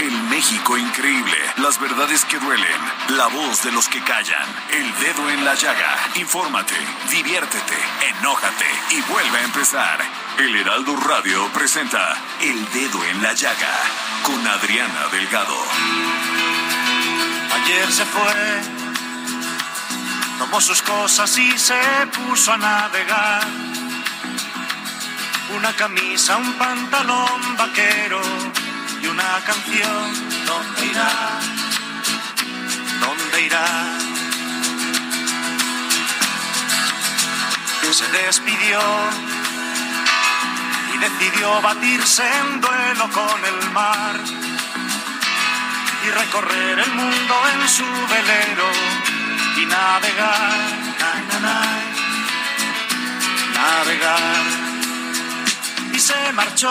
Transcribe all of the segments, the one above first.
El México increíble. Las verdades que duelen. La voz de los que callan. El dedo en la llaga. Infórmate, diviértete, enójate y vuelve a empezar. El Heraldo Radio presenta El Dedo en la Llaga con Adriana Delgado. Ayer se fue, tomó sus cosas y se puso a navegar. Una camisa, un pantalón vaquero una canción. ¿Dónde irá? ¿Dónde irá? Se despidió y decidió batirse en duelo con el mar y recorrer el mundo en su velero y navegar, na, na, na, navegar. Y se marchó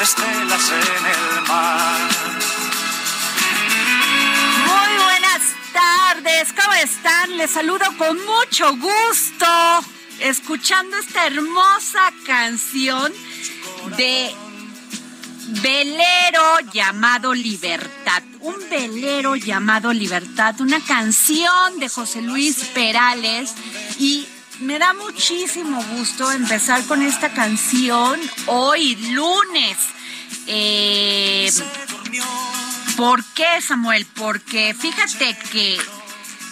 estelas en el mar. Muy buenas tardes, ¿cómo están? Les saludo con mucho gusto, escuchando esta hermosa canción de velero llamado Libertad. Un velero llamado Libertad, una canción de José Luis Perales y me da muchísimo gusto empezar con esta canción hoy lunes. Eh, ¿Por qué, Samuel? Porque fíjate que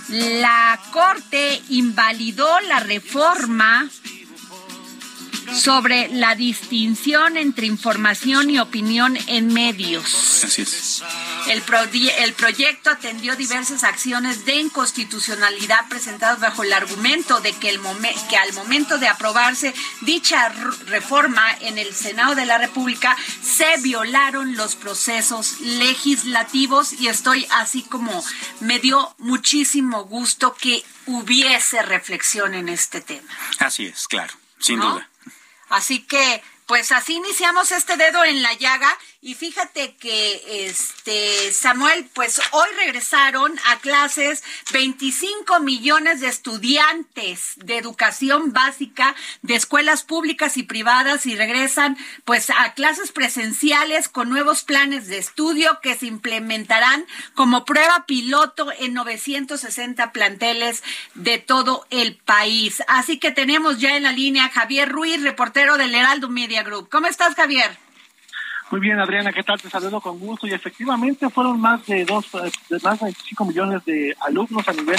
la Corte invalidó la reforma sobre la distinción entre información y opinión en medios. Así es. El, el, proyecto atendió diversas acciones de inconstitucionalidad presentadas bajo el argumento de que, el que al momento de aprobarse dicha reforma en el Senado de la República se violaron los procesos legislativos y estoy así como me dio muchísimo gusto que hubiese reflexión en este tema. Así es, claro, sin ¿No? duda. Así que, pues así iniciamos este dedo en la llaga. Y fíjate que, este, Samuel, pues hoy regresaron a clases 25 millones de estudiantes de educación básica de escuelas públicas y privadas y regresan, pues, a clases presenciales con nuevos planes de estudio que se implementarán como prueba piloto en 960 planteles de todo el país. Así que tenemos ya en la línea a Javier Ruiz, reportero del Heraldo Media Group. ¿Cómo estás, Javier? Muy bien, Adriana, ¿qué tal? Te saludo con gusto. Y efectivamente fueron más de dos, de más de 25 millones de alumnos a nivel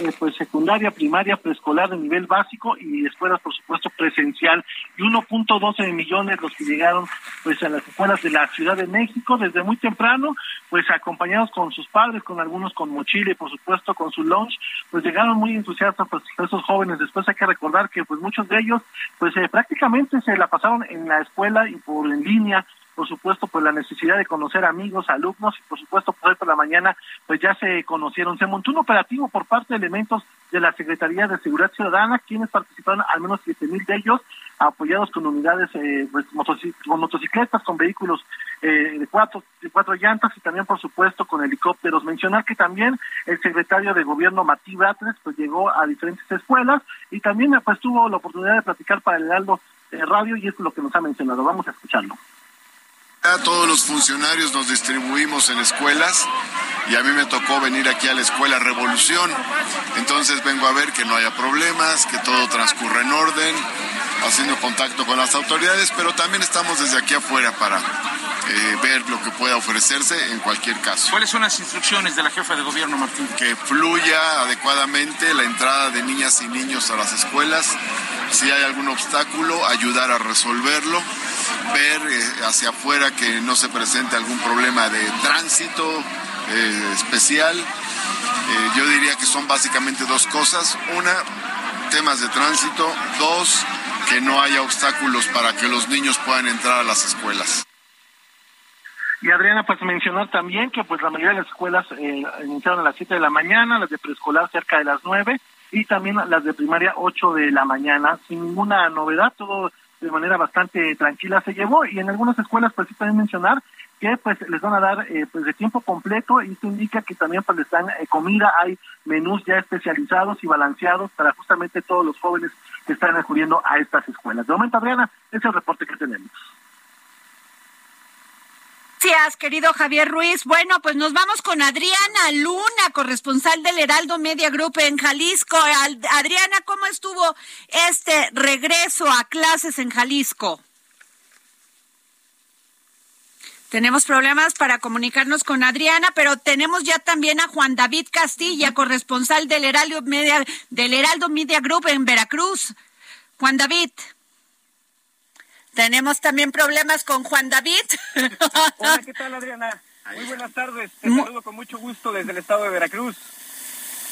eh, pues secundaria, primaria, preescolar de nivel básico y escuelas, por supuesto, presencial. Y 1.12 millones los que llegaron pues a las escuelas de la Ciudad de México desde muy temprano, pues acompañados con sus padres, con algunos con mochila y por supuesto con su lunch, pues llegaron muy entusiastas pues esos jóvenes. Después hay que recordar que pues muchos de ellos pues eh, prácticamente se la pasaron en la escuela y por en línea por supuesto, pues la necesidad de conocer amigos, alumnos, y por supuesto, por por la mañana, pues ya se conocieron. Se montó un operativo por parte de elementos de la Secretaría de Seguridad Ciudadana, quienes participaron, al menos siete mil de ellos, apoyados con unidades, eh, pues, motoci con motocicletas, con vehículos eh, de cuatro 24 llantas y también, por supuesto, con helicópteros. Mencionar que también el secretario de Gobierno, Martí Batres, pues llegó a diferentes escuelas y también pues tuvo la oportunidad de platicar para el Heraldo Radio y es lo que nos ha mencionado. Vamos a escucharlo. Todos los funcionarios nos distribuimos en escuelas y a mí me tocó venir aquí a la escuela Revolución. Entonces vengo a ver que no haya problemas, que todo transcurre en orden, haciendo contacto con las autoridades, pero también estamos desde aquí afuera para eh, ver lo que pueda ofrecerse en cualquier caso. ¿Cuáles son las instrucciones de la jefa de gobierno, Martín? Que fluya adecuadamente la entrada de niñas y niños a las escuelas. Si hay algún obstáculo, ayudar a resolverlo. Ver eh, hacia afuera que no se presente algún problema de tránsito eh, especial. yo diría que son básicamente dos cosas. Una, temas de tránsito. Dos, que no haya obstáculos para que los niños puedan entrar a las escuelas. Y Adriana, pues mencionar también que pues la mayoría de las escuelas eh, iniciaron a las 7 de la mañana, las de preescolar cerca de las 9 y también las de primaria 8 de la mañana, sin ninguna novedad, todo de manera bastante tranquila se llevó y en algunas escuelas pues sí pueden mencionar que pues les van a dar eh, pues de tiempo completo y esto indica que también pues les dan eh, comida, hay menús ya especializados y balanceados para justamente todos los jóvenes que están acudiendo a estas escuelas. De momento, Adriana, ese es el reporte que tenemos. Gracias, querido Javier Ruiz. Bueno, pues nos vamos con Adriana Luna, corresponsal del Heraldo Media Group en Jalisco. Adriana, ¿cómo estuvo este regreso a clases en Jalisco? Tenemos problemas para comunicarnos con Adriana, pero tenemos ya también a Juan David Castilla, corresponsal del Heraldo Media, del Heraldo Media Group en Veracruz. Juan David. Tenemos también problemas con Juan David. Hola, ¿qué tal, Adriana? Muy buenas tardes. Te saludo con mucho gusto desde el estado de Veracruz.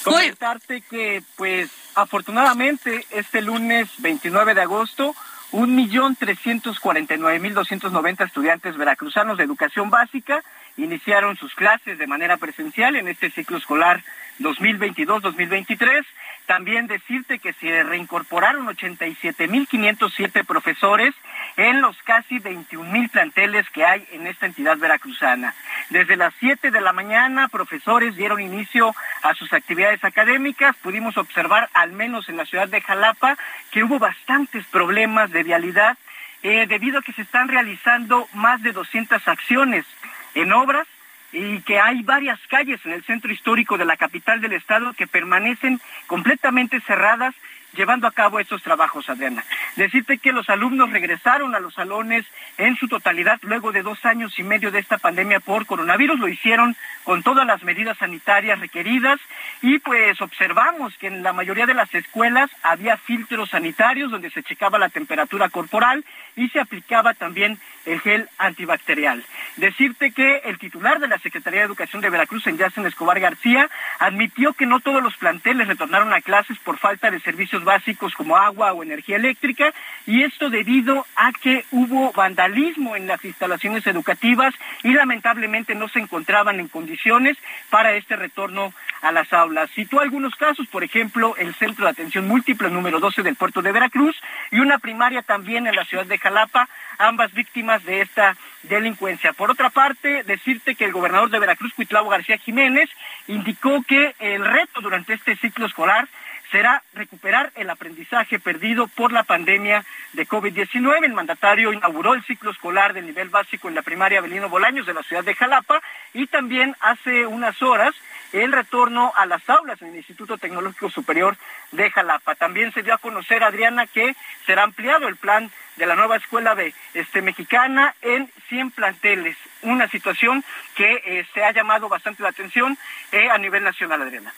Comentarte que, pues, afortunadamente, este lunes 29 de agosto, un millón trescientos cuarenta y nueve mil doscientos noventa estudiantes veracruzanos de educación básica iniciaron sus clases de manera presencial en este ciclo escolar 2022-2023 también decirte que se reincorporaron 87.507 profesores en los casi 21.000 planteles que hay en esta entidad veracruzana. Desde las 7 de la mañana, profesores dieron inicio a sus actividades académicas. Pudimos observar, al menos en la ciudad de Jalapa, que hubo bastantes problemas de vialidad eh, debido a que se están realizando más de 200 acciones en obras y que hay varias calles en el centro histórico de la capital del estado que permanecen completamente cerradas llevando a cabo estos trabajos, Adriana. Decirte que los alumnos regresaron a los salones en su totalidad luego de dos años y medio de esta pandemia por coronavirus. Lo hicieron con todas las medidas sanitarias requeridas y pues observamos que en la mayoría de las escuelas había filtros sanitarios donde se checaba la temperatura corporal y se aplicaba también el gel antibacterial. Decirte que el titular de la Secretaría de Educación de Veracruz, en Yacen Escobar García, admitió que no todos los planteles retornaron a clases por falta de servicios básicos como agua o energía eléctrica y esto debido a que hubo vandalismo en las instalaciones educativas y lamentablemente no se encontraban en condiciones para este retorno a las aulas. Citó algunos casos, por ejemplo, el Centro de Atención Múltiple número 12 del puerto de Veracruz y una primaria también en la ciudad de Jalapa, ambas víctimas de esta delincuencia. Por otra parte, decirte que el gobernador de Veracruz, Cuitlavo García Jiménez, indicó que el reto durante este ciclo escolar será recuperar el aprendizaje perdido por la pandemia de COVID-19. El mandatario inauguró el ciclo escolar del nivel básico en la primaria Belino Bolaños de la ciudad de Jalapa y también hace unas horas el retorno a las aulas en el Instituto Tecnológico Superior de Jalapa. También se dio a conocer, Adriana, que será ampliado el plan de la nueva escuela de este mexicana en 100 planteles, una situación que eh, se ha llamado bastante la atención eh, a nivel nacional, Adriana.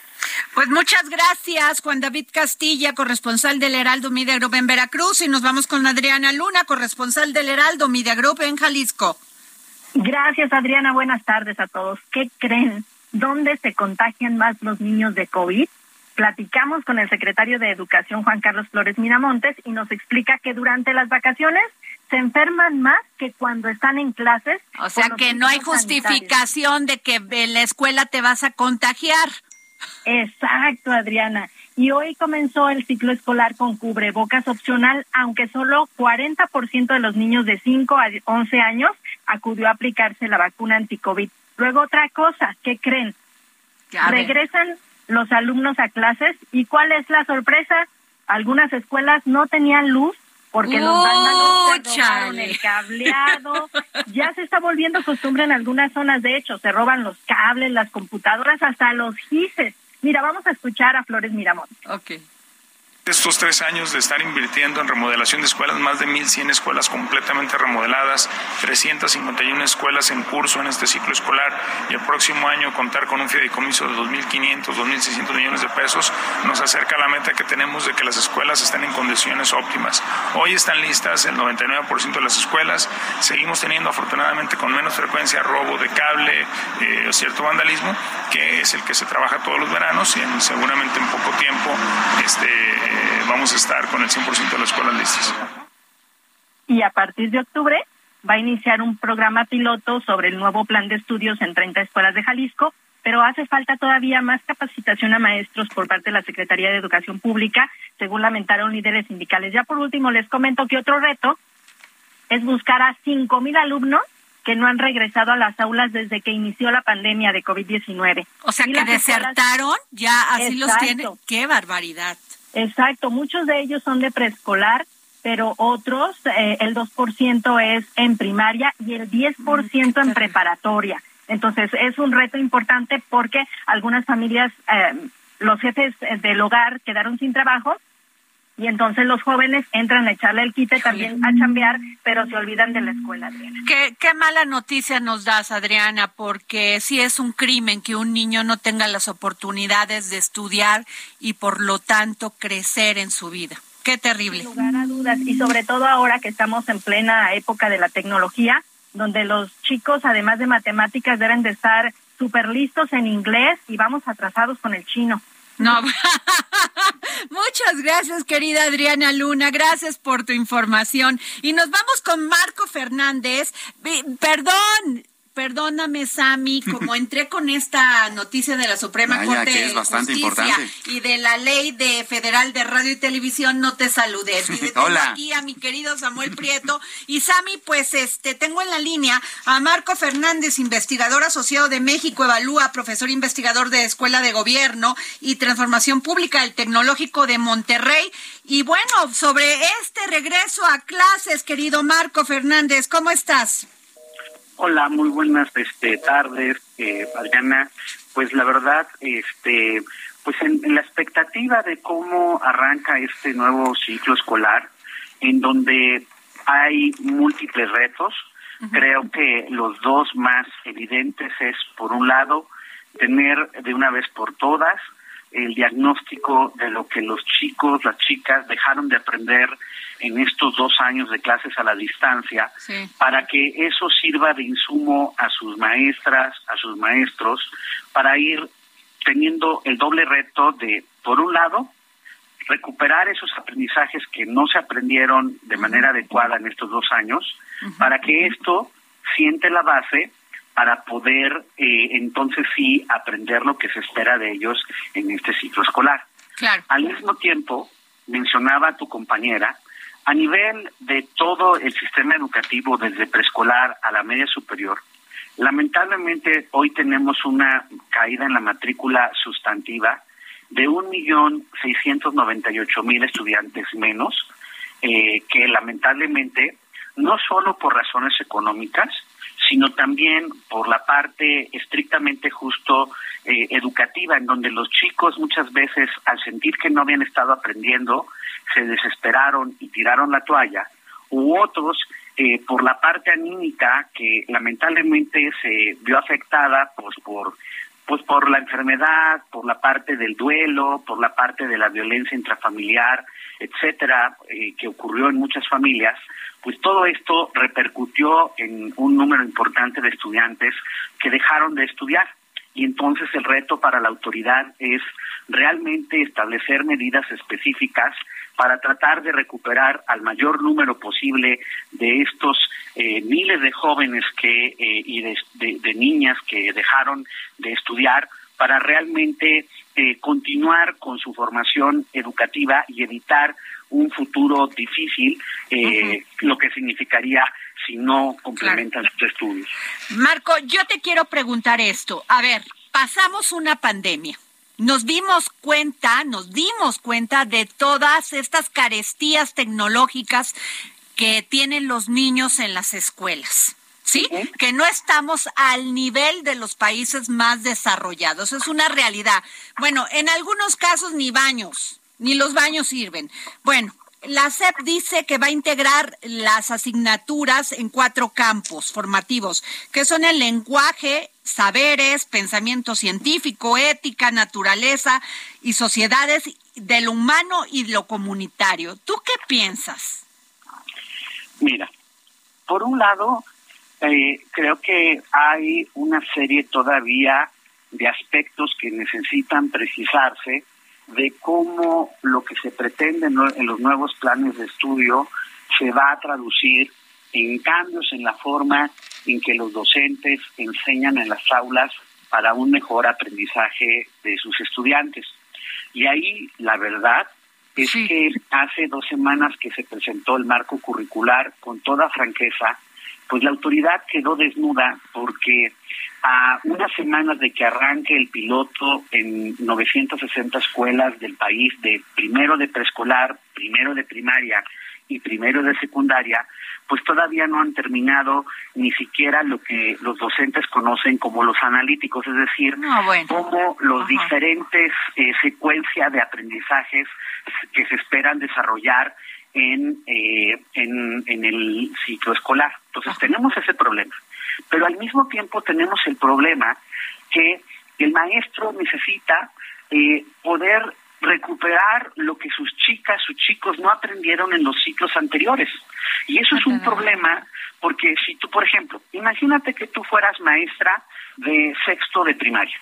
Pues muchas gracias, Juan David Castilla, corresponsal del Heraldo Media Group en Veracruz, y nos vamos con Adriana Luna, corresponsal del Heraldo Media Group en Jalisco. Gracias, Adriana. Buenas tardes a todos. ¿Qué creen? ¿Dónde se contagian más los niños de COVID? Platicamos con el secretario de Educación, Juan Carlos Flores Miramontes, y nos explica que durante las vacaciones se enferman más que cuando están en clases. O sea que no hay justificación de que en la escuela te vas a contagiar. Exacto, Adriana. y hoy comenzó el ciclo escolar con cubrebocas opcional, aunque solo 40% de los niños de 5 a 11 años acudió a aplicarse la vacuna anti-COVID. Luego otra cosa, ¿qué creen? Regresan los alumnos a clases y ¿cuál es la sorpresa? Algunas escuelas no tenían luz porque los vándalos se robaron el cableado. Ya se está volviendo costumbre en algunas zonas, de hecho, se roban los cables, las computadoras, hasta los gises. Mira, vamos a escuchar a Flores Miramón. Okay estos tres años de estar invirtiendo en remodelación de escuelas, más de 1.100 escuelas completamente remodeladas, 351 escuelas en curso en este ciclo escolar y el próximo año contar con un fideicomiso de 2.500, 2.600 millones de pesos, nos acerca a la meta que tenemos de que las escuelas estén en condiciones óptimas. Hoy están listas el 99% de las escuelas, seguimos teniendo afortunadamente con menos frecuencia robo de cable eh, cierto vandalismo, que es el que se trabaja todos los veranos y seguramente en poco tiempo este, vamos a estar con el 100% de las escuelas listas. Y a partir de octubre va a iniciar un programa piloto sobre el nuevo plan de estudios en 30 escuelas de Jalisco, pero hace falta todavía más capacitación a maestros por parte de la Secretaría de Educación Pública, según lamentaron líderes sindicales. Ya por último les comento que otro reto es buscar a 5.000 alumnos que no han regresado a las aulas desde que inició la pandemia de COVID-19. O sea, que desertaron, ya así los tienen. ¡Qué barbaridad! Exacto, muchos de ellos son de preescolar, pero otros, eh, el 2% es en primaria y el 10% en preparatoria. Entonces, es un reto importante porque algunas familias, eh, los jefes del hogar quedaron sin trabajo y entonces los jóvenes entran a echarle el quite también a chambear, pero se olvidan de la escuela, Adriana. Qué, qué mala noticia nos das, Adriana, porque sí es un crimen que un niño no tenga las oportunidades de estudiar y por lo tanto crecer en su vida. Qué terrible. Sin lugar a dudas, y sobre todo ahora que estamos en plena época de la tecnología, donde los chicos, además de matemáticas, deben de estar súper listos en inglés y vamos atrasados con el chino. No, muchas gracias, querida Adriana Luna. Gracias por tu información. Y nos vamos con Marco Fernández. Perdón, Perdóname, Sami, como entré con esta noticia de la Suprema Corte de Justicia y de la Ley de Federal de Radio y Televisión, no te saludé. Hola. aquí a mi querido Samuel Prieto y Sami, pues este tengo en la línea a Marco Fernández, investigador asociado de México Evalúa, profesor investigador de Escuela de Gobierno y Transformación Pública del Tecnológico de Monterrey. Y bueno, sobre este regreso a clases, querido Marco Fernández, ¿cómo estás? Hola, muy buenas este, tardes, eh, Adriana. Pues la verdad, este, pues en, la expectativa de cómo arranca este nuevo ciclo escolar, en donde hay múltiples retos, creo que los dos más evidentes es, por un lado, tener de una vez por todas el diagnóstico de lo que los chicos, las chicas dejaron de aprender en estos dos años de clases a la distancia, para que eso sirva de insumo a sus maestras, a sus maestros, para ir teniendo el doble reto de, por un lado, recuperar esos aprendizajes que no se aprendieron de manera adecuada en estos dos años, para que esto siente la base para poder eh, entonces sí aprender lo que se espera de ellos en este ciclo escolar. Al mismo tiempo, mencionaba tu compañera, a nivel de todo el sistema educativo, desde preescolar a la media superior, lamentablemente hoy tenemos una caída en la matrícula sustantiva de un millón seiscientos noventa y ocho mil estudiantes menos, eh, que lamentablemente no solo por razones económicas, sino también por la parte estrictamente justo eh, educativa, en donde los chicos muchas veces, al sentir que no habían estado aprendiendo, se desesperaron y tiraron la toalla, u otros eh, por la parte anímica que lamentablemente se vio afectada pues por pues por la enfermedad, por la parte del duelo, por la parte de la violencia intrafamiliar, etcétera, eh, que ocurrió en muchas familias, pues todo esto repercutió en un número importante de estudiantes que dejaron de estudiar. Y entonces el reto para la autoridad es realmente establecer medidas específicas para tratar de recuperar al mayor número posible de estos eh, miles de jóvenes que eh, y de, niñas que dejaron de estudiar para realmente eh, continuar con su formación educativa y evitar un futuro difícil, eh, lo que significaría si no complementan sus estudios. Marco, yo te quiero preguntar esto. A ver, pasamos una pandemia. Nos dimos cuenta, nos dimos cuenta de todas estas carestías tecnológicas que tienen los niños en las escuelas. ¿sí? Que no estamos al nivel de los países más desarrollados. Es una realidad. Bueno, en algunos casos ni baños, ni los baños sirven. Bueno, la SEP dice que va a integrar las asignaturas en cuatro campos formativos, que son el lenguaje, saberes, pensamiento científico, ética, naturaleza y sociedades de lo humano y lo comunitario. ¿Tú qué piensas? Mira, por un lado, eh, creo que hay una serie todavía de aspectos que necesitan precisarse de cómo lo que se pretende en los nuevos planes de estudio se va a traducir en cambios en la forma en que los docentes enseñan en las aulas para un mejor aprendizaje de sus estudiantes. Y ahí la verdad es que hace dos semanas que se presentó el marco curricular con toda franqueza, pues la autoridad quedó desnuda porque a unas semanas de que arranque el piloto en 960 escuelas del país de primero de preescolar, primero de primaria y primero de secundaria, pues todavía no han terminado ni siquiera lo que los docentes conocen como los analíticos, es decir, ah, como los diferentes eh, secuencias de aprendizajes que se esperan desarrollar en, eh, en, en el ciclo escolar. Entonces tenemos ese problema. Pero al mismo tiempo tenemos el problema que el maestro necesita eh, poder recuperar lo que sus chicas, sus chicos no aprendieron en los ciclos anteriores. Y eso es un problema porque si tú, por ejemplo, imagínate que tú fueras maestra de sexto de primaria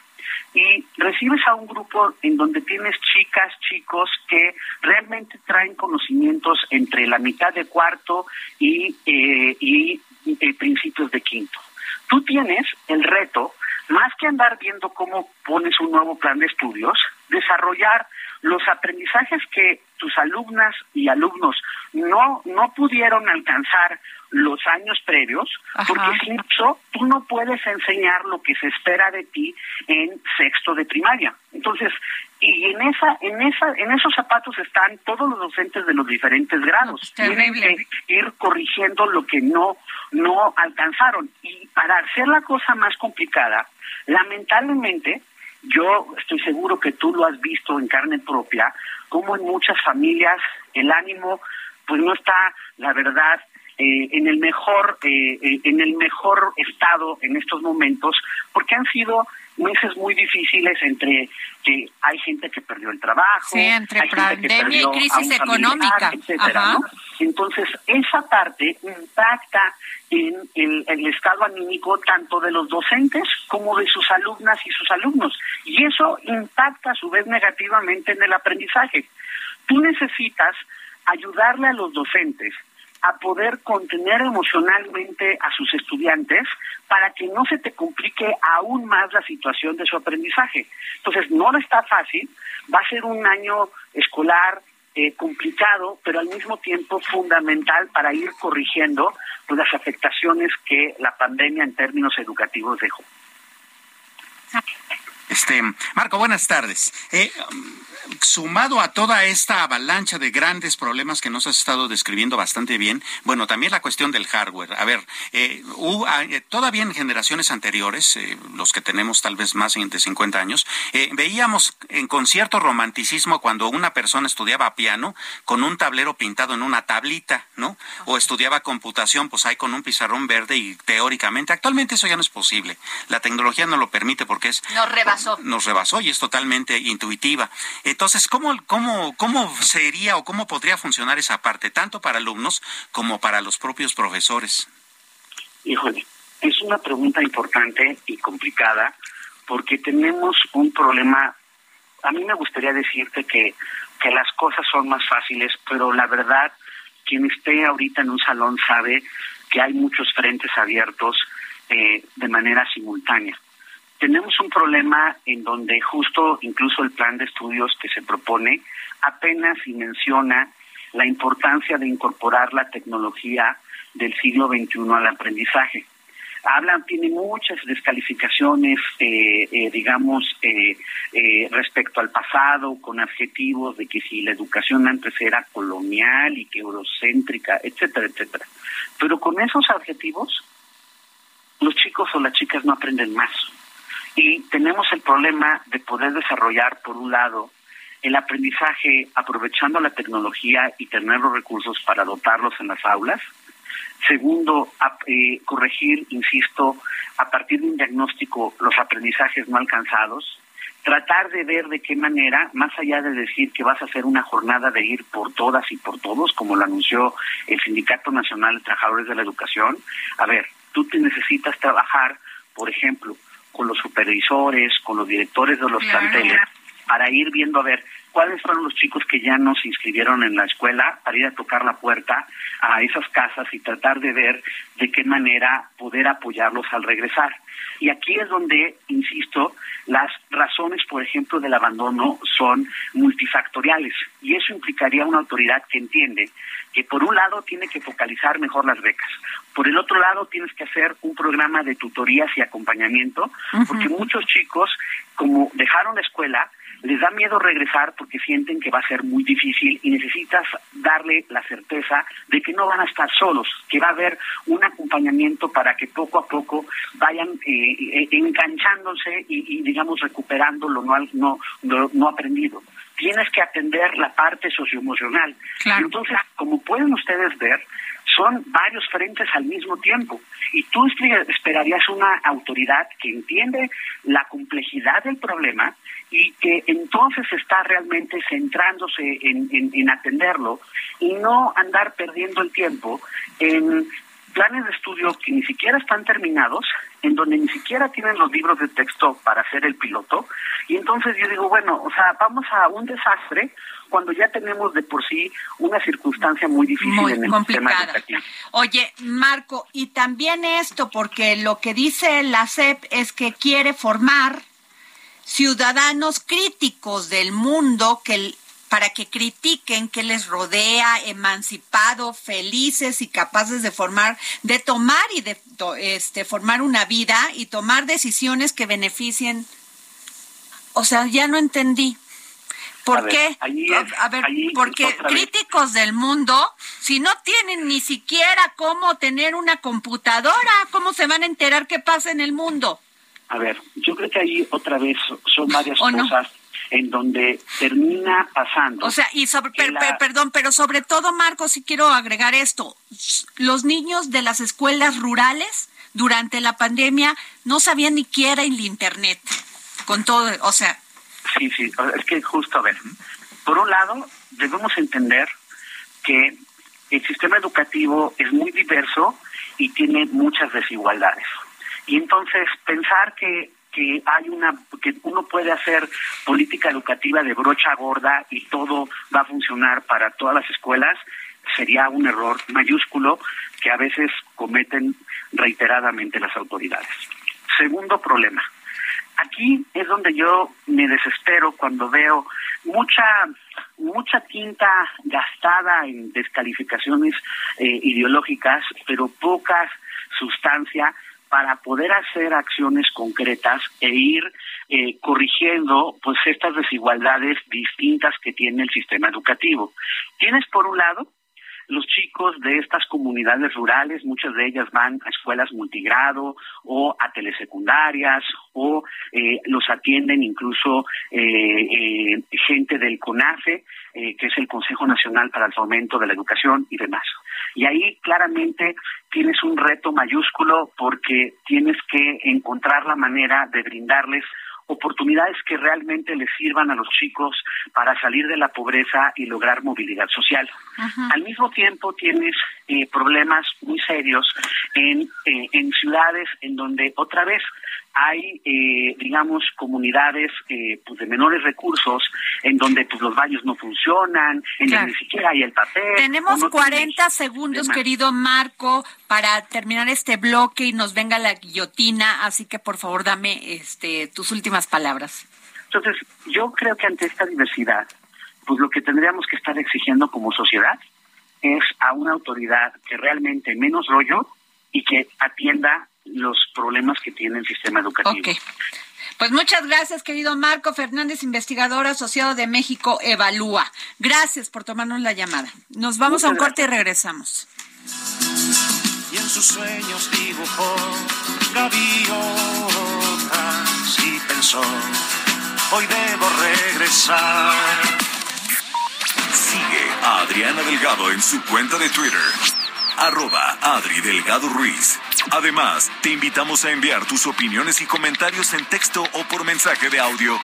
y recibes a un grupo en donde tienes chicas, chicos que realmente traen conocimientos entre la mitad de cuarto y, eh, y principios de quinto. Tú tienes el reto, más que andar viendo cómo pones un nuevo plan de estudios, desarrollar los aprendizajes que tus alumnas y alumnos no, no pudieron alcanzar los años previos, porque sin eso tú no puedes enseñar lo que se espera de ti en sexto de primaria. Entonces, y en esa, en esa, en esos zapatos están todos los docentes de los diferentes grados. Tienen que ir corrigiendo lo que no, no alcanzaron. Y para hacer la cosa más complicada, lamentablemente, yo estoy seguro que tú lo has visto en carne propia, como en muchas familias el ánimo, pues no está, la verdad, eh, en el mejor, eh, eh, en el mejor estado en estos momentos, porque han sido meses muy difíciles entre que hay gente que perdió el trabajo, entre pandemia y crisis económica, etcétera, Entonces, esa parte impacta en el, el, estado anímico tanto de los docentes como de sus alumnas y sus alumnos. Y eso impacta a su vez negativamente en el aprendizaje. Tú necesitas ayudarle a los docentes a poder contener emocionalmente a sus estudiantes para que no se te complique aún más la situación de su aprendizaje. Entonces, no está fácil, va a ser un año escolar eh, complicado, pero al mismo tiempo fundamental para ir corrigiendo pues, las afectaciones que la pandemia en términos educativos dejó. Este, Marco, buenas tardes. Eh, sumado a toda esta avalancha de grandes problemas que nos has estado describiendo bastante bien, bueno, también la cuestión del hardware. A ver, eh, ah, eh, todavía en generaciones anteriores, eh, los que tenemos tal vez más de 50 años, veíamos en concierto romanticismo cuando una persona estudiaba piano con un tablero pintado en una tablita, ¿no? O estudiaba computación, pues ahí con un pizarrón verde y teóricamente. Actualmente eso ya no es posible. La tecnología no lo permite porque es... Nos rebasó. Nos rebasó y es totalmente intuitiva. Entonces, ¿cómo, cómo, ¿cómo sería o cómo podría funcionar esa parte, tanto para alumnos como para los propios profesores? Híjole, es una pregunta importante y complicada porque tenemos un problema. A mí me gustaría decirte que, que las cosas son más fáciles, pero la verdad, quien esté ahorita en un salón sabe que hay muchos frentes abiertos eh, de manera simultánea. Tenemos un problema en donde justo incluso el plan de estudios que se propone apenas menciona la importancia de incorporar la tecnología del siglo XXI al aprendizaje. Hablan, tiene muchas descalificaciones, eh, eh, digamos, eh, respecto al pasado, con adjetivos de que si la educación antes era colonial y que eurocéntrica, etcétera, etcétera. Pero con esos adjetivos, los chicos o las chicas no aprenden más. Y tenemos el problema de poder desarrollar, por un lado, el aprendizaje aprovechando la tecnología y tener los recursos para dotarlos en las aulas. Segundo, eh, corregir, insisto, a partir de un diagnóstico los aprendizajes no alcanzados. Tratar de ver de qué manera, más allá de decir que vas a hacer una jornada de ir por todas y por todos, como lo anunció el Sindicato Nacional de Trabajadores de la Educación, a ver, tú te necesitas trabajar, por ejemplo, con los supervisores, con los directores de los planteles, para ir viendo a ver cuáles fueron los chicos que ya no se inscribieron en la escuela, para ir a tocar la puerta a esas casas y tratar de ver de qué manera poder apoyarlos al regresar. Y aquí es donde, insisto, las razones, por ejemplo, del abandono son multifactoriales y eso implicaría una autoridad que entiende que por un lado tiene que focalizar mejor las becas, por el otro lado tienes que hacer un programa de tutorías y acompañamiento, porque muchos chicos, como dejaron la escuela, les da miedo regresar porque sienten que va a ser muy difícil y necesitas darle la certeza de que no van a estar solos, que va a haber un acompañamiento para que poco a poco vayan eh, eh, enganchándose y, digamos recuperando lo no, no, no aprendido tienes que atender la parte socioemocional. Entonces, como pueden ustedes ver, son varios frentes al mismo tiempo. Y tú esperarías una autoridad que entiende la complejidad del problema y que entonces está realmente centrándose en, atenderlo y no andar perdiendo el tiempo en planes de estudio que ni siquiera están terminados, en donde ni siquiera tienen los libros de texto para hacer el piloto. Y entonces yo digo, bueno, o sea, vamos a un desastre cuando ya tenemos de por sí una circunstancia muy difícil en el sistema educativo. Oye, Marco, y también esto, porque lo que dice la SEP es que quiere formar ciudadanos críticos del mundo que para que critiquen qué les rodea, emancipado, felices y capaces de formar, de tomar y de este, formar una vida y tomar decisiones que beneficien. O sea, ya no entendí. ¿Por qué? a ver, porque críticos del mundo, si no tienen ni siquiera cómo tener una computadora, ¿cómo se van a enterar qué pasa en el mundo? A ver, yo creo que ahí otra vez son varias cosas en donde termina pasando. O sea, y sobre, perdón, pero sobre todo, Marco, si quiero agregar esto, los niños de las escuelas rurales durante la pandemia no sabían ni qué era el Internet, con todo, o sea. Sí, sí, es que justo, a ver, por un lado, debemos entender que el sistema educativo es muy diverso y tiene muchas desigualdades. Y entonces pensar que que hay una que uno puede hacer política educativa de brocha gorda y todo va a funcionar para todas las escuelas sería un error mayúsculo que a veces cometen reiteradamente las autoridades. Segundo problema. Aquí es donde yo me desespero cuando veo mucha mucha tinta gastada en descalificaciones eh, ideológicas, pero pocas sustancia para poder hacer acciones concretas e ir eh, corrigiendo pues estas desigualdades distintas que tiene el sistema educativo. Tienes por un lado los chicos de estas comunidades rurales, muchas de ellas van a escuelas multigrado o a telesecundarias o eh, los atienden incluso eh, gente del CONAFE, que es el Consejo Nacional para el Fomento de la Educación y demás. Y ahí claramente tienes un reto mayúsculo porque tienes que encontrar la manera de brindarles oportunidades que realmente les sirvan a los chicos para salir de la pobreza y lograr movilidad social. Al mismo tiempo tienes eh, problemas muy serios en, eh, en ciudades en donde otra vez hay, eh, digamos, comunidades eh, pues de menores recursos en donde pues los baños no funcionan, en donde ni siquiera hay el papel. Tenemos 40 segundos, querido Marco, para terminar este bloque y nos venga la guillotina, así que por favor dame este tus últimas palabras. Entonces, yo creo que ante esta diversidad, pues lo que tendríamos que estar exigiendo como sociedad es a una autoridad que realmente menos rollo y que atienda los problemas que tiene el sistema educativo. Pues muchas gracias, querido Marco Fernández, investigador asociado de México Evalúa. Gracias por tomarnos la llamada. Nos vamos a un corte y regresamos. Y en sus sueños dibujó gaviotas y pensó, hoy debo regresar. Sigue a Adriana Delgado en su cuenta de Twitter arroba Adri Delgado Ruiz. Además, te invitamos a enviar tus opiniones y comentarios en texto o por mensaje de audio.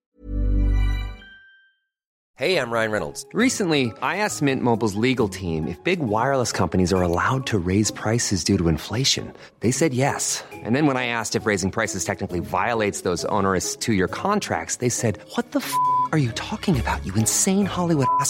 Hey, I'm Ryan Reynolds. Recently, I asked Mint Mobile's legal team if big wireless companies are allowed to raise prices due to inflation. They said yes. And then when I asked if raising prices technically violates those onerous two-year contracts, they said, "What the f*** are you talking about? You insane Hollywood ass."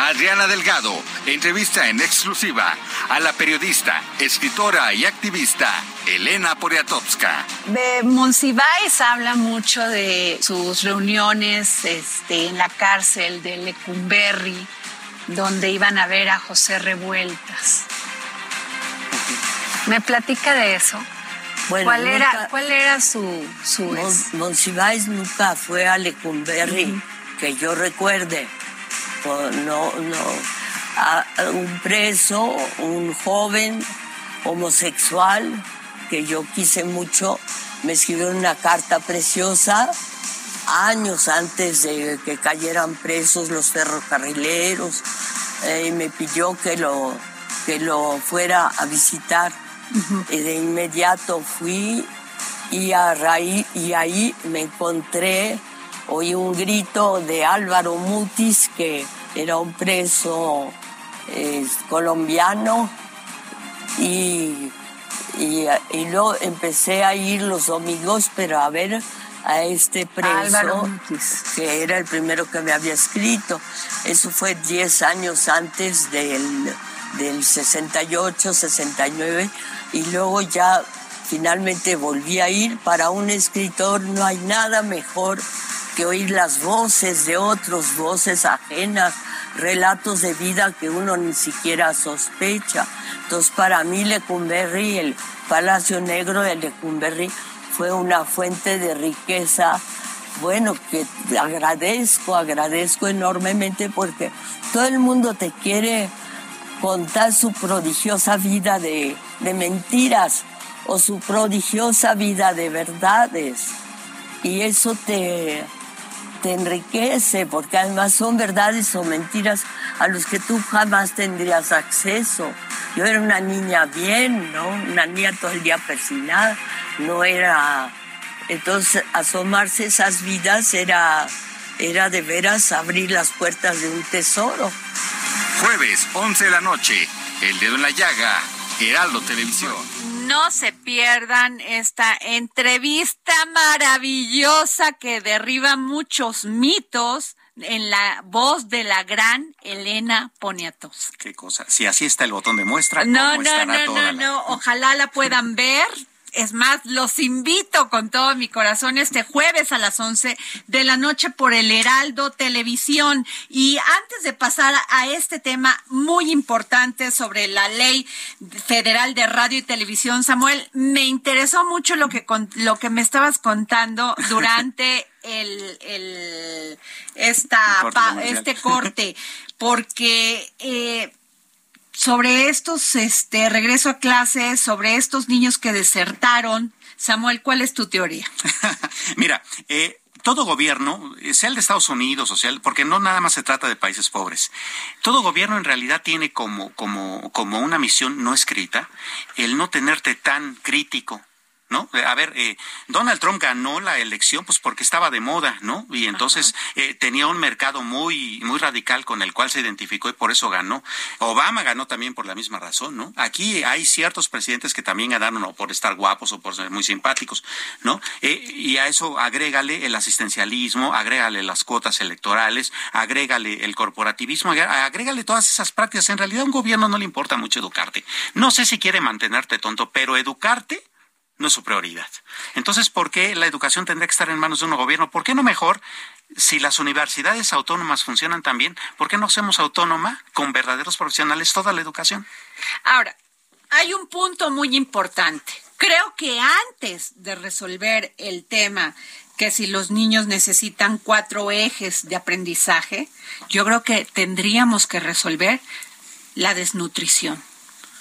Adriana Delgado entrevista en exclusiva a la periodista, escritora y activista Elena Poriatowska. De Monsiváis habla mucho de sus reuniones este, en la cárcel de Lecumberri, donde iban a ver a José Revueltas. ¿Me platica de eso? ¿Cuál, era, ¿Cuál era su...? su Monsiváis nunca fue a Lecumberri, que yo recuerde no, no, a, un preso, un joven homosexual que yo quise mucho, me escribió una carta preciosa años antes de que cayeran presos los ferrocarrileros eh, y me pidió que lo, que lo fuera a visitar. Y de inmediato fui y, a raíz, y ahí me encontré oí un grito de Álvaro Mutis, que era un preso colombiano, y, y, luego empecé a ir los domingos, pero a ver a este preso, que era el primero que me había escrito. Eso fue 10 años antes del, del 68, 69, y luego ya finalmente volví a ir. Para un escritor no hay nada mejor que oír las voces de otros, voces ajenas, relatos de vida que uno ni siquiera sospecha. Entonces, para mí, Lecumberri, el Palacio Negro de Lecumberri, fue una fuente de riqueza. Bueno, que agradezco, agradezco enormemente porque todo el mundo te quiere contar su prodigiosa vida de, de mentiras o su prodigiosa vida de verdades. Y eso te, te enriquece, porque además son verdades o mentiras a los que tú jamás tendrías acceso. Yo era una niña bien, ¿no? Una niña todo el día persinada, no era... Entonces, asomarse esas vidas era, era de veras abrir las puertas de un tesoro. Jueves, 11 de la noche, El Dedo en la Llaga, Heraldo Televisión. No se pierdan esta entrevista maravillosa que derriba muchos mitos en la voz de la gran Elena Poniatowska. Qué cosa. Si así está el botón de muestra, no, no, no, no, no. Ojalá la puedan ver Es más, los invito con todo mi corazón este jueves a las 11 de la noche por el Heraldo Televisión. Y antes de pasar a este tema muy importante sobre la ley federal de radio y televisión, Samuel, me interesó mucho lo que, lo que me estabas contando durante el, el esta, este corte, porque eh, sobre estos, este, regreso a clases, sobre estos niños que desertaron, Samuel, ¿cuál es tu teoría? Mira, eh, todo gobierno, sea el de Estados Unidos o sea, porque no nada más se trata de países pobres, todo gobierno en realidad tiene como, como, como una misión no escrita el no tenerte tan crítico ¿no? Eh, a ver, eh, Donald Trump ganó la elección pues porque estaba de moda, ¿no? Y entonces eh, tenía un mercado muy, muy radical con el cual se identificó y por eso ganó. Obama ganó también por la misma razón, ¿no? Aquí hay ciertos presidentes que también ganaron o por estar guapos o por ser muy simpáticos, ¿no? y a eso agrégale el asistencialismo, agrégale las cuotas electorales, agrégale el corporativismo, agrégale todas esas prácticas. En realidad a un gobierno no le importa mucho educarte. No sé si quiere mantenerte tonto, pero educarte no es su prioridad. Entonces, ¿por qué la educación tendría que estar en manos de un gobierno? ¿Por qué no mejor, si las universidades autónomas funcionan tan bien, ¿por qué no hacemos autónoma con verdaderos profesionales toda la educación? Ahora, hay un punto muy importante. Creo que antes de resolver el tema que si los niños necesitan cuatro ejes de aprendizaje, yo creo que tendríamos que resolver la desnutrición.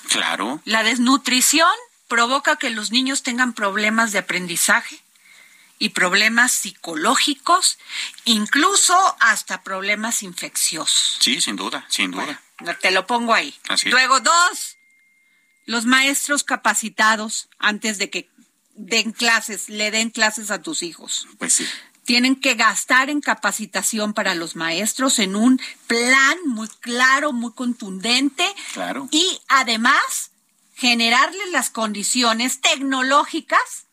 Claro. La desnutrición provoca que los niños tengan problemas de aprendizaje y problemas psicológicos, incluso hasta problemas infecciosos. Sí, sin duda, sin duda. te lo pongo ahí. Luego, dos, los maestros capacitados antes de que den clases, le den clases a tus hijos. Pues sí. Tienen que gastar en capacitación para los maestros en un plan muy claro, muy contundente. Claro. Y además generarles las condiciones tecnológicas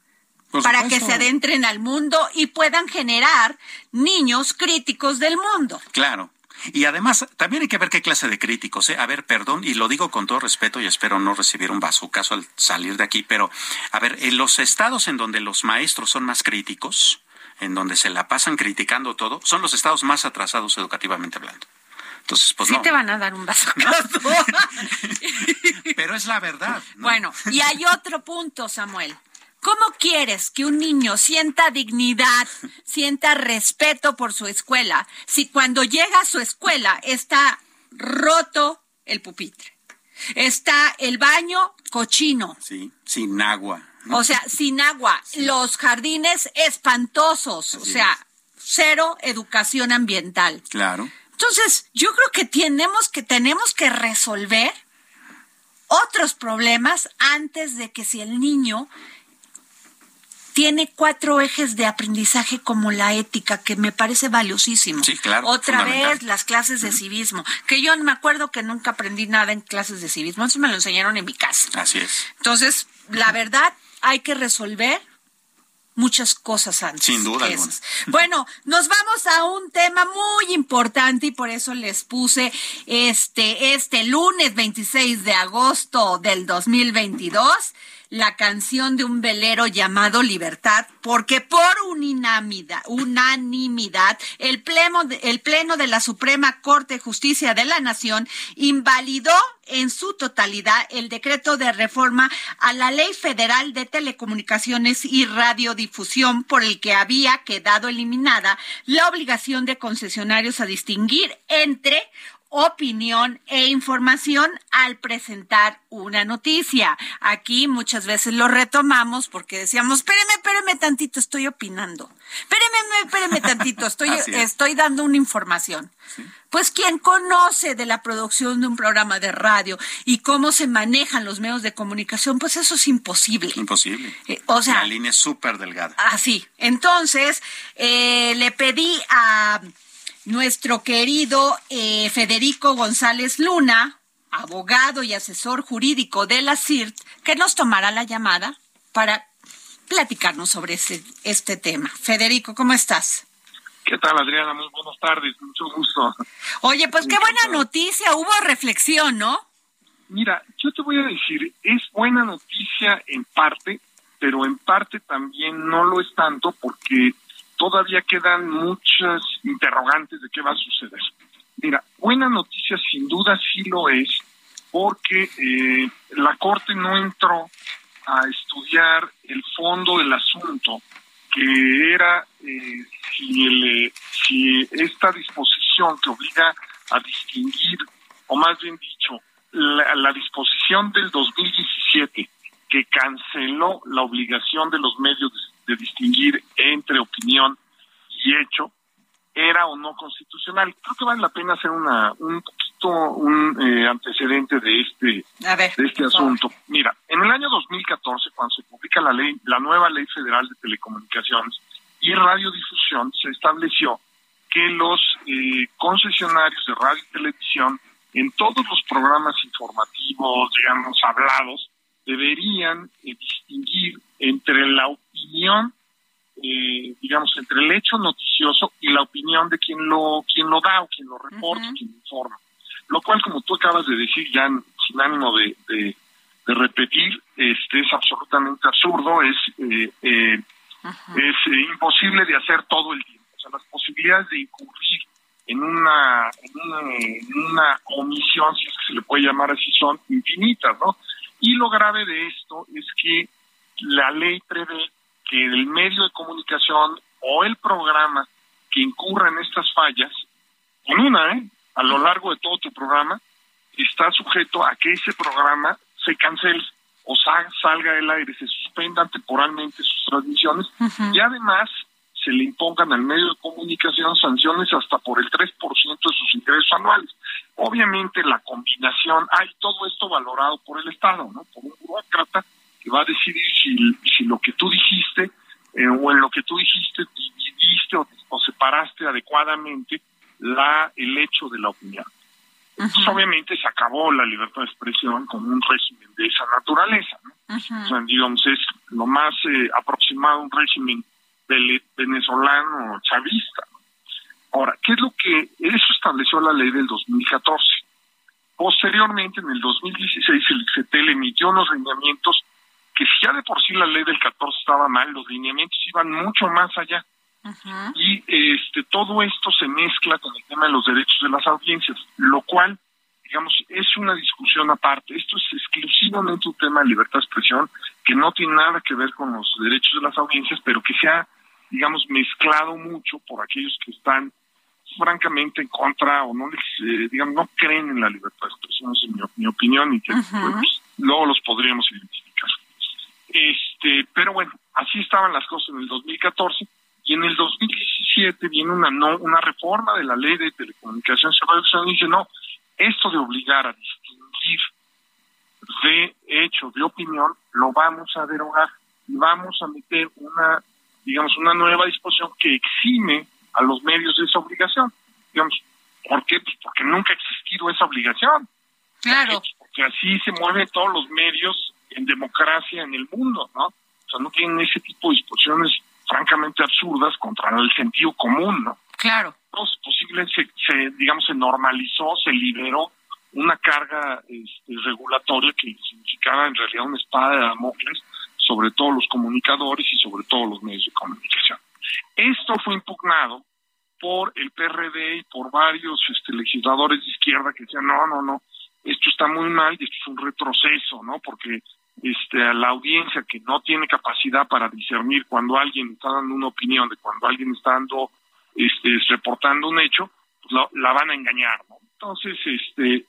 para que se adentren al mundo y puedan generar niños críticos del mundo. Claro. Y además, también hay que ver qué clase de críticos. ¿eh? A ver, perdón, y lo digo con todo respeto y espero no recibir un caso al salir de aquí, pero a ver, en los estados en donde los maestros son más críticos, en donde se la pasan criticando todo, son los estados más atrasados educativamente hablando. Entonces, pues sí te van a dar un vaso. Pero es la verdad. Bueno, y hay otro punto, Samuel. ¿Cómo quieres que un niño sienta dignidad, sienta respeto por su escuela, si cuando llega a su escuela está roto el pupitre? Está el baño cochino. Sí, sin agua. O sea, sin agua. Los jardines espantosos. o sea, cero educación ambiental. Claro. Entonces, yo creo que tenemos que tenemos que resolver otros problemas antes de que si el niño tiene cuatro ejes de aprendizaje como la ética, que me parece valiosísimo. Sí, claro. Otra vez las clases de civismo, que yo me acuerdo que nunca aprendí nada en clases de civismo, eso me lo enseñaron en mi casa. Así es. Entonces, la verdad, hay que resolver muchas cosas antes. Sin duda Bueno, nos vamos a un tema muy importante y por eso les puse este, este lunes 26 de agosto del 2022 la canción de un velero llamado Libertad, porque por unanimidad, unanimidad el, pleno, el Pleno de la Suprema Corte de Justicia de la Nación invalidó en su totalidad el decreto de reforma a la Ley Federal de Telecomunicaciones y Radiodifusión por el que había quedado eliminada la obligación de concesionarios a distinguir entre opinión e información al presentar una noticia. Aquí muchas veces lo retomamos porque decíamos, espéreme, espéreme tantito, estoy opinando. Espéreme, espéreme tantito, estoy, estoy dando una información. Pues quien conoce de la producción de un programa de radio y cómo se manejan los medios de comunicación, pues eso es imposible. Imposible. Eh, o sea, la línea es súper delgada. Así. Entonces, eh, le pedí a nuestro querido eh, Federico González Luna, abogado y asesor jurídico de la CIRT, que nos tomará la llamada para platicarnos sobre este, este tema. Federico, ¿cómo estás? ¿Qué tal, Adriana? Muy buenas tardes, mucho gusto. Oye, pues qué buena noticia, hubo reflexión, ¿no? Mira, yo te voy a decir, es buena noticia en parte, pero en parte también no lo es tanto porque todavía quedan muchas interrogantes de qué va a suceder. Mira, buena noticia sin duda sí lo es, porque eh, la Corte no entró a estudiar el fondo del asunto, que era eh, si, el, si esta disposición que obliga a distinguir, o más bien dicho, la, la disposición del 2017 que canceló la obligación de los medios de, distinguir entre opinión y hecho, era o no constitucional. Creo que vale la pena hacer una, un poquito un eh, antecedente de este, de este asunto. Mira, en el año 2014, cuando se publica la ley, la nueva ley federal de telecomunicaciones y radiodifusión, se estableció que los eh, concesionarios de radio y televisión en todos los programas informativos, digamos, hablados, deberían eh, distinguir entre la opinión, eh, digamos, entre el hecho noticioso y la opinión de quien lo, quien lo da o quien lo reporta, quien informa. Lo cual, como tú acabas de decir, ya sin ánimo de, de, repetir, este es absolutamente absurdo, es, eh, eh es imposible de hacer todo el tiempo. O sea, las posibilidades de incurrir en una, en una, en una omisión, si es que se le puede llamar así, son infinitas, ¿no? Y lo grave de esto es que la ley prevé que el medio de comunicación o el programa que incurra en estas fallas, con una, ¿eh? a lo largo de todo tu programa, está sujeto a que ese programa se cancele o salga del aire, se suspendan temporalmente sus transmisiones y además se le impongan al medio de comunicación sanciones hasta por el 3% de sus ingresos anuales. Obviamente la combinación, hay todo esto valorado por el Estado, ¿no? Por un burócrata que va a decidir si, si lo que tú dijiste eh, o en lo que tú dijiste dividiste o, separaste adecuadamente la el hecho de la opinión. obviamente se acabó la libertad de expresión con un régimen de esa naturaleza, ¿no? o sea, digamos, es lo más eh, aproximado a un régimen venezolano chavista. Ahora, ¿qué es lo que eso estableció la ley del 2014? Posteriormente, en el 2016, el CETEL emitió unos lineamientos ya de por sí la ley del 14 estaba mal, los lineamientos iban mucho más allá. Y este todo esto se mezcla con el tema de los derechos de las audiencias, lo cual, digamos, es una discusión aparte. Esto es exclusivamente un tema de libertad de expresión que no tiene nada que ver con los derechos de las audiencias, pero que se ha digamos, mezclado mucho por aquellos que están francamente en contra o no les, eh, digamos, no creen en la libertad de expresión, es mi, opinión y que pues, luego los podríamos identificar. Este, pero bueno, así estaban las cosas en el 2014 y en el 2017 viene una no, una reforma de la ley de telecomunicaciones y dice no, esto de obligar a distinguir de hecho, de opinión, lo vamos a derogar y vamos a meter una digamos, una nueva disposición que exime a los medios de esa obligación. Digamos, ¿por qué? Pues porque nunca ha existido esa obligación. Claro. Porque, así se mueven todos los medios en democracia en el mundo, ¿no? O sea, no tienen ese tipo de disposiciones francamente absurdas contra el sentido común, ¿no? Claro. Los posibles se, digamos, se normalizó, se liberó una carga este, regulatoria que significaba en realidad una espada de Damocles sobre todo los comunicadores y sobre todo los medios de comunicación. Esto fue impugnado por el PRD y por varios este, legisladores de izquierda que decían, no, no, no, esto está muy mal y esto es un retroceso, ¿no? Porque este, a la audiencia que no tiene capacidad para discernir cuando alguien está dando una opinión de cuando alguien está dando, este, reportando un hecho, pues la, la van a engañar, ¿no? Entonces, este,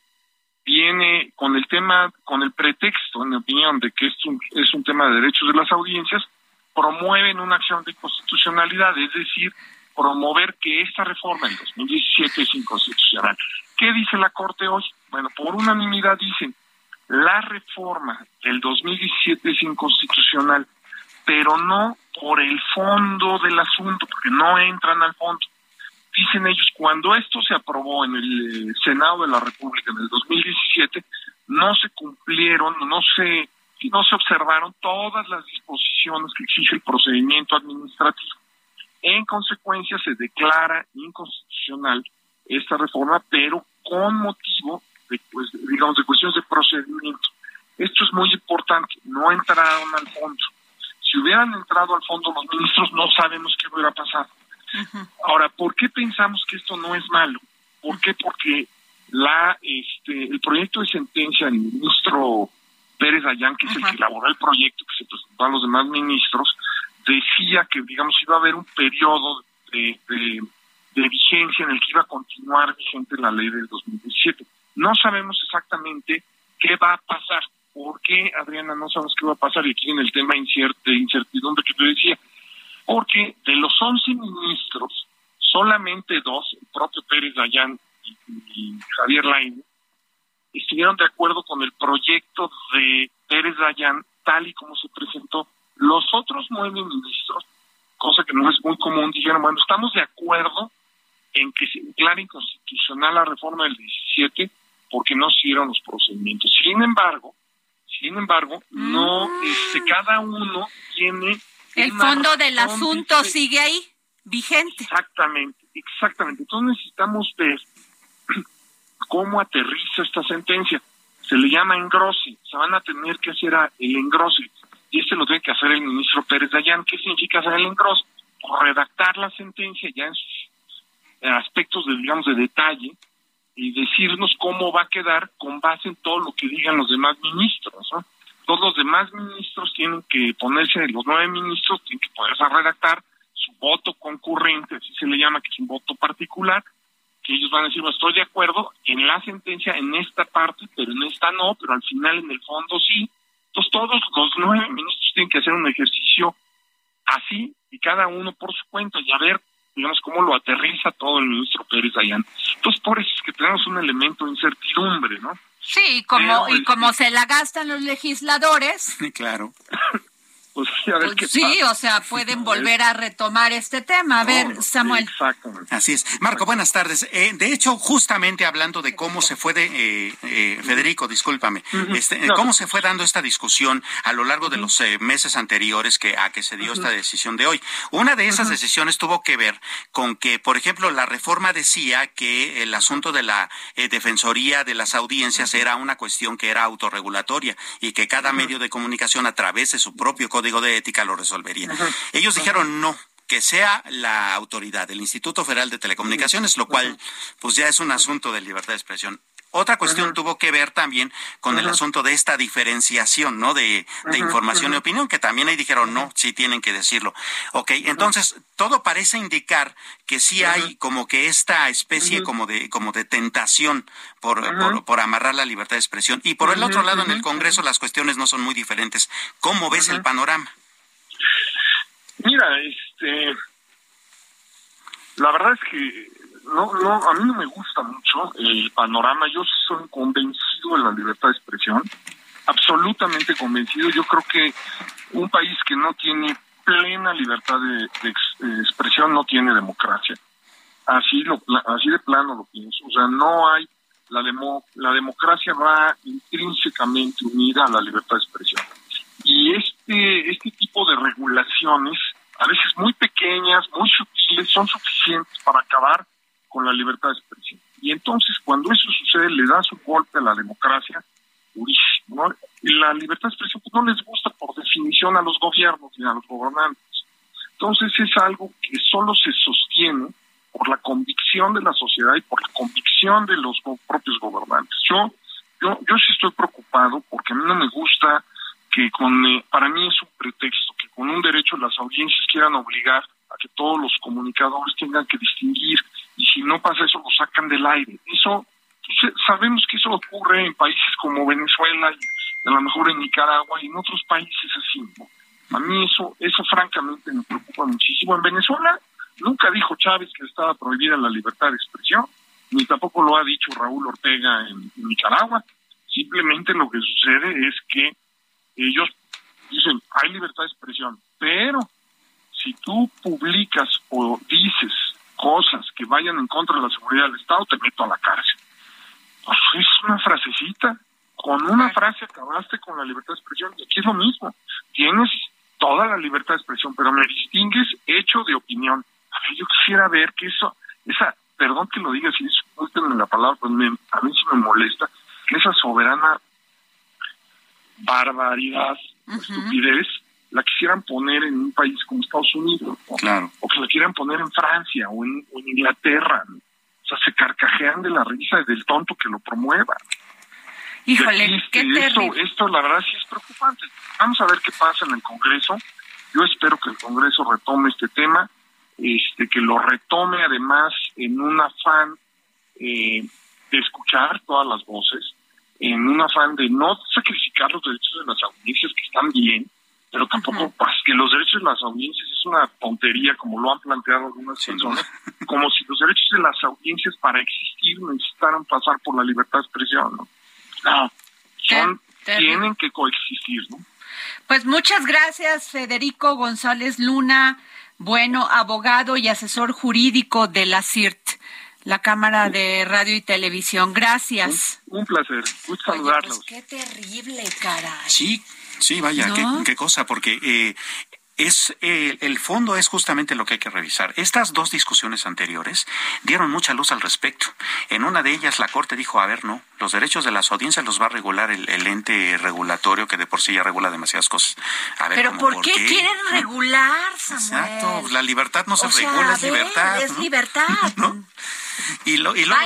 viene con el tema, con el pretexto, en mi opinión, de que es un, es un tema de derechos de las audiencias, promueven una acción de constitucionalidad, es decir, promover que esta reforma del 2017 es inconstitucional. ¿Qué dice la Corte hoy? Bueno, por unanimidad dicen, la reforma del 2017 es inconstitucional, pero no por el fondo del asunto, porque no entran al fondo dicen ellos, cuando esto se aprobó en el eh, Senado de la República en el 2017, no se cumplieron, no se, no se observaron todas las disposiciones que exige el procedimiento administrativo. En consecuencia, se declara inconstitucional esta reforma, pero con motivo de, pues, digamos, de cuestiones de procedimiento. Esto es muy importante, no entraron al fondo. Si hubieran entrado al fondo los ministros, no sabemos qué hubiera pasado. Ahora, ¿por qué pensamos que esto no es malo? ¿Por qué? Porque la este el proyecto de sentencia del ministro Pérez Dayán, que es el que elaboró el proyecto que se presentó a los demás ministros, decía que, digamos, iba a haber un periodo de, de, vigencia en el que iba a continuar vigente la ley del 2017. No sabemos exactamente qué va a pasar. ¿Por qué, Adriana, no sabemos qué va a pasar? Y aquí en el tema de incertidumbre que tú decía. Porque de los 11 ministros, solamente dos, el propio Pérez Dayán y, Javier Lain, estuvieron de acuerdo con el proyecto de Pérez Dayán tal y como se presentó. Los otros nueve ministros, cosa que no es muy común, dijeron, bueno, estamos de acuerdo en que se declare inconstitucional la reforma del 17 porque no siguieron los procedimientos. Sin embargo, sin embargo, no, mm. este, cada uno tiene... El fondo del asunto sigue ahí, vigente. Exactamente, exactamente. Entonces necesitamos ver cómo aterriza esta sentencia. Se le llama engrose, se van a tener que hacer el engrose, y este lo tiene que hacer el ministro Pérez Dayán. ¿Qué significa hacer el engrose? Redactar la sentencia ya en sus aspectos, de, digamos, de detalle, y decirnos cómo va a quedar con base en todo lo que digan los demás ministros. Todos los demás ministros tienen que ponerse, los nueve ministros tienen que poderse redactar su voto concurrente, así se le llama, que es un voto particular, que ellos van a decir, estoy de acuerdo en la sentencia, en esta parte, pero en esta no, pero al final en el fondo sí. Entonces todos los nueve ministros tienen que hacer un ejercicio así y cada uno por su cuenta y a ver, digamos, cómo lo aterriza todo el ministro Pérez Dayán. Entonces por eso es que tenemos un elemento de incertidumbre, ¿no? Sí, como, y como se la gastan los legisladores. Claro. Pues, pues sí, o sea, pueden volver a retomar este tema. A ver, Samuel. Exactamente. Así es. Marco, buenas tardes. Eh, de hecho, justamente hablando de cómo se fue, de, eh, eh, Federico, discúlpame, este, cómo se fue dando esta discusión a lo largo de los meses anteriores que, a que se dio esta decisión de hoy. Una de esas decisiones tuvo que ver con que, por ejemplo, la reforma decía que el asunto de la defensoría de las audiencias era una cuestión que era autorregulatoria y que cada medio de comunicación a través de su propio código de ética lo resolvería. Ellos dijeron no, que sea la autoridad, el Instituto Federal de Telecomunicaciones, lo cual pues ya es un asunto de libertad de expresión. Otra cuestión tuvo que ver también con el asunto de esta diferenciación, ¿no? De, información y opinión, que también ahí dijeron, no, sí tienen que decirlo. Ok, entonces todo parece indicar que sí hay como que esta especie como de, como de tentación por, por, amarrar la libertad de expresión. Y por el otro lado, en el Congreso las cuestiones no son muy diferentes. ¿Cómo ves el panorama? Mira, este, la verdad es que no, no, a mí no me gusta mucho el panorama. Yo soy convencido de la libertad de expresión, absolutamente convencido. Yo creo que un país que no tiene plena libertad de, expresión no tiene democracia. Así lo, así de plano lo pienso. O sea, no hay la demo, la democracia va intrínsecamente unida a la libertad de expresión. Y este este tipo de regulaciones, a veces muy pequeñas, muy sutiles, son suficientes para acabar con la libertad de expresión. Y entonces, cuando eso sucede, le da su golpe a la democracia durísimo. Y la libertad de expresión pues, no les gusta por definición a los gobiernos ni a los gobernantes. Entonces, es algo que solo se sostiene por la convicción de la sociedad y por la convicción de los propios gobernantes. Yo, yo, yo sí estoy preocupado porque a mí no me gusta que con, eh, para mí es un pretexto que con un derecho las audiencias quieran obligar a que todos los comunicadores tengan que distinguir si no pasa eso lo sacan del aire. Eso sabemos que eso ocurre en países como Venezuela y a lo mejor en Nicaragua y en otros países así. A mí eso eso francamente me preocupa muchísimo. En Venezuela nunca dijo Chávez que estaba prohibida la libertad de expresión, ni tampoco lo ha dicho Raúl Ortega en Nicaragua. Simplemente lo que sucede es que ellos dicen, hay libertad de expresión, pero si tú publicas o dices cosas que vayan en contra de la seguridad del Estado, te meto a la cárcel. Pues es una frasecita. Con una frase acabaste con la libertad de expresión. Y aquí es lo mismo. Tienes toda la libertad de expresión, pero me distingues hecho de opinión. A ver, yo quisiera ver que eso, esa, perdón que lo diga, si disculpen la palabra, pues a mí sí me molesta, que esa soberana barbaridad, estupidez, la quisieran poner en un país como Estados Unidos, claro. o que la quieran poner en Francia o en, Inglaterra. O sea, se carcajean de la risa del tonto que lo promueva. Híjole, qué esto, esto la verdad sí es preocupante. Vamos a ver qué pasa en el Congreso. Yo espero que el Congreso retome este tema, este que lo retome además en un afán eh, de escuchar todas las voces, en un afán de no sacrificar los derechos de las audiencias que están bien, pero tampoco pues, que los derechos de las audiencias es una tontería como lo han planteado algunas personas, como si los derechos de las audiencias para existir necesitaran pasar por la libertad de expresión, ¿no? No, son, tienen que coexistir, ¿no? Pues muchas gracias, Federico González Luna, bueno, abogado y asesor jurídico de la CIRT, la Cámara de Radio y Televisión. Gracias. Un, placer, gusto saludarlos. Pues qué terrible, caray. Sí, sí, vaya, qué, qué, cosa, porque eh, es eh, el fondo es justamente lo que hay que revisar. Estas dos discusiones anteriores dieron mucha luz al respecto. En una de ellas la Corte dijo, a ver, no, los derechos de las audiencias los va a regular el, ente regulatorio que de por sí ya regula demasiadas cosas. A ver, Pero ¿por, qué, quieren regular, Samuel? Exacto, la libertad no se regula, es libertad. Es libertad. Y lo, y va,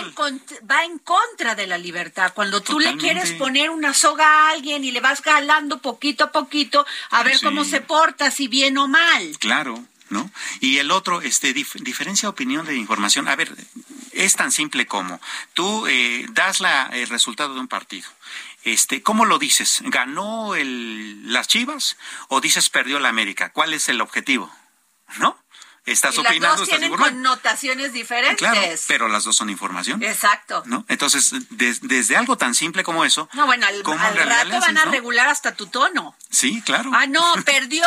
en contra, de la libertad. Cuando tú le quieres poner una soga a alguien y le vas galando poquito a poquito a ver cómo se porta, si bien o mal. Claro. ¿No? Y el otro, este, diferencia opinión de información. A ver, es tan simple como tú eh, das la, el resultado de un partido. Este, ¿cómo lo dices? ¿Ganó el, las Chivas o dices perdió la América? ¿Cuál es el objetivo? ¿No? Estás y opinando. Las dos tienen connotaciones diferentes. Claro, pero las dos son información. Exacto. ¿no? Entonces, desde algo tan simple como eso. No, bueno, al, rato van a regular hasta tu tono. Sí, claro. Ah, no, perdió.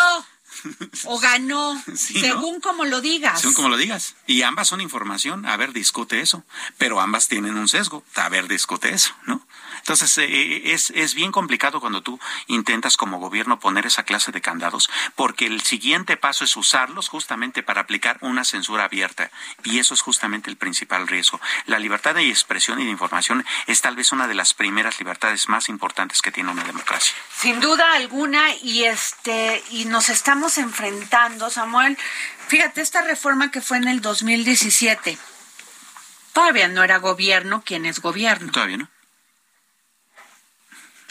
o ganó, según como lo digas. Según como lo digas. Y ambas son información. A ver, discute eso. Pero ambas tienen un sesgo. A ver, discute eso, ¿no? Entonces, eh, eh, es, es bien complicado cuando tú intentas como gobierno poner esa clase de candados, porque el siguiente paso es usarlos justamente para aplicar una censura abierta. Y eso es justamente el principal riesgo. La libertad de expresión y de información es tal vez una de las primeras libertades más importantes que tiene una democracia. Sin duda alguna, y este, y nos estamos enfrentando, Samuel. Fíjate, esta reforma que fue en el 2017. Todavía no era gobierno quien es gobierno. Todavía no.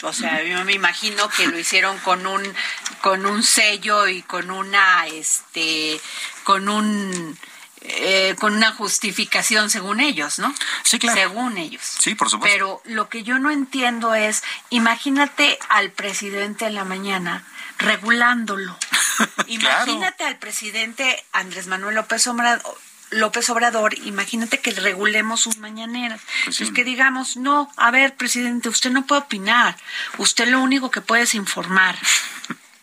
O sea, yo me imagino que lo hicieron con un con un sello y con una este con un eh, con una justificación según ellos, ¿no? Sí, claro. Según ellos. Sí, por supuesto. Pero lo que yo no entiendo es, imagínate al presidente en la mañana regulándolo. Imagínate al presidente Andrés Manuel López Obrador López Obrador, imagínate que regulemos sus mañaneras. Pues es que digamos, no, a ver, presidente, usted no puede opinar. Usted lo único que puede es informar.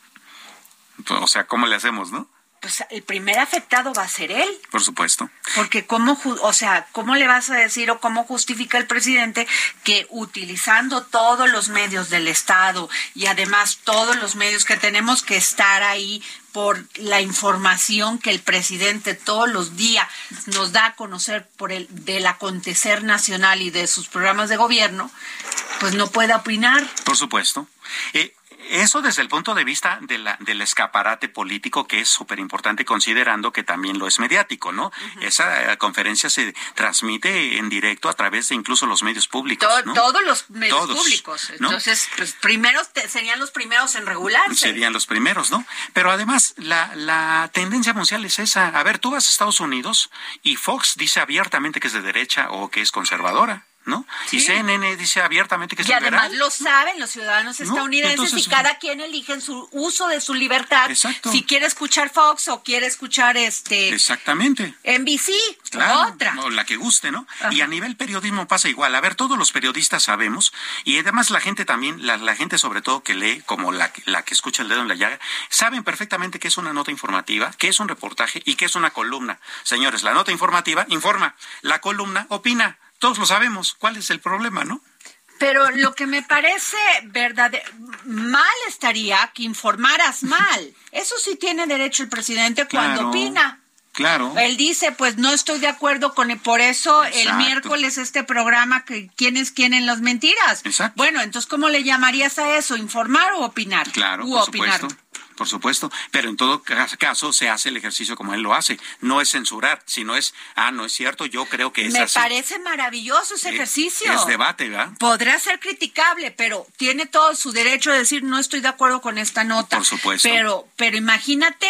o sea, ¿cómo le hacemos, no? Pues el primer afectado va a ser él. Por supuesto. Porque cómo, o sea, ¿cómo le vas a decir o cómo justifica el presidente que utilizando todos los medios del Estado y además todos los medios que tenemos que estar ahí por la información que el presidente todos los días nos da a conocer por el del acontecer nacional y de sus programas de gobierno, pues no pueda opinar. Por supuesto. Eh, eso desde el punto de vista de la, del escaparate político, que es súper importante, considerando que también lo es mediático, ¿no? Esa eh, conferencia se transmite en directo a través de incluso los medios públicos. Todos los medios públicos. Entonces, pues primeros serían los primeros en regularse. Serían los primeros, ¿no? Pero además, la, la tendencia mundial es esa. A ver, tú vas a Estados Unidos y Fox dice abiertamente que es de derecha o que es conservadora. ¿No? Y CNN dice abiertamente que es Y además lo saben los ciudadanos estadounidenses y cada quien elige en su uso de su libertad si quiere escuchar Fox o quiere escuchar este Exactamente. NBC o otra. O la que guste, ¿no? Y a nivel periodismo pasa igual. A ver, todos los periodistas sabemos y además la gente también, la, la gente sobre todo que lee como la, la que escucha el dedo en la llaga, saben perfectamente que es una nota informativa, que es un reportaje y que es una columna. Señores, la nota informativa informa, la columna opina. Todos lo sabemos. ¿Cuál es el problema, no? Pero lo que me parece verdad mal estaría que informaras mal. Eso sí tiene derecho el presidente cuando opina. Claro. Él dice, pues no estoy de acuerdo con por eso el miércoles este programa que quién es quién en las mentiras. Exacto. Bueno, entonces ¿cómo le llamarías a eso? ¿Informar o opinar? Claro, u por opinar. Supuesto. Por supuesto, pero en todo caso se hace el ejercicio como él lo hace. No es censurar, sino es, ah, no es cierto, yo creo que es Me parece maravilloso ese ejercicio. Es debate, ¿verdad? Podrá ser criticable, pero tiene todo su derecho de decir, no estoy de acuerdo con esta nota. Por supuesto. Pero, pero imagínate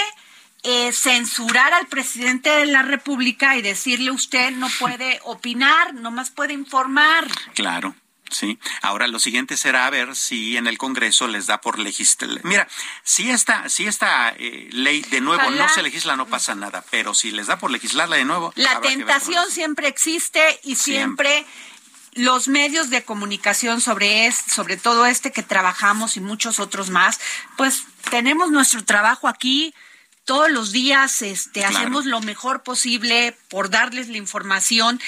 eh, censurar al presidente de la República y decirle usted no puede opinar, nomás puede informar. Claro. Sí. Ahora lo siguiente será ver si en el Congreso les da por legislar. Mira, si esta, si esta eh, ley de nuevo no se legisla, no pasa nada. Pero si les da por legislarla de nuevo. La tentación siempre existe y siempre, los medios de comunicación sobre es, sobre todo este que trabajamos y muchos otros más, pues tenemos nuestro trabajo aquí todos los días este, hacemos lo mejor posible por darles la información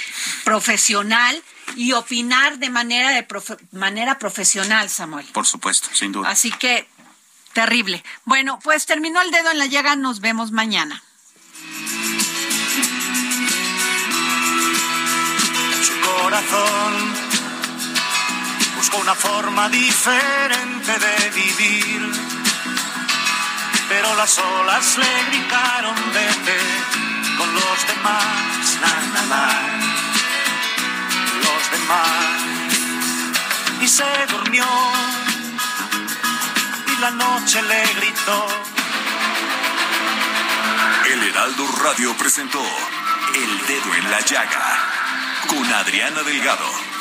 profesional y opinar de manera, de manera profesional, Samuel. Por supuesto, sin duda. Así que, terrible. Bueno, pues terminó el dedo en la llaga, nos vemos mañana. su corazón buscó una forma diferente de vivir pero las olas le gritaron vete con los demás, na, na, na, los demás. Y se durmió y la noche le gritó. El Heraldo Radio presentó El Dedo en la Llaga con Adriana Delgado.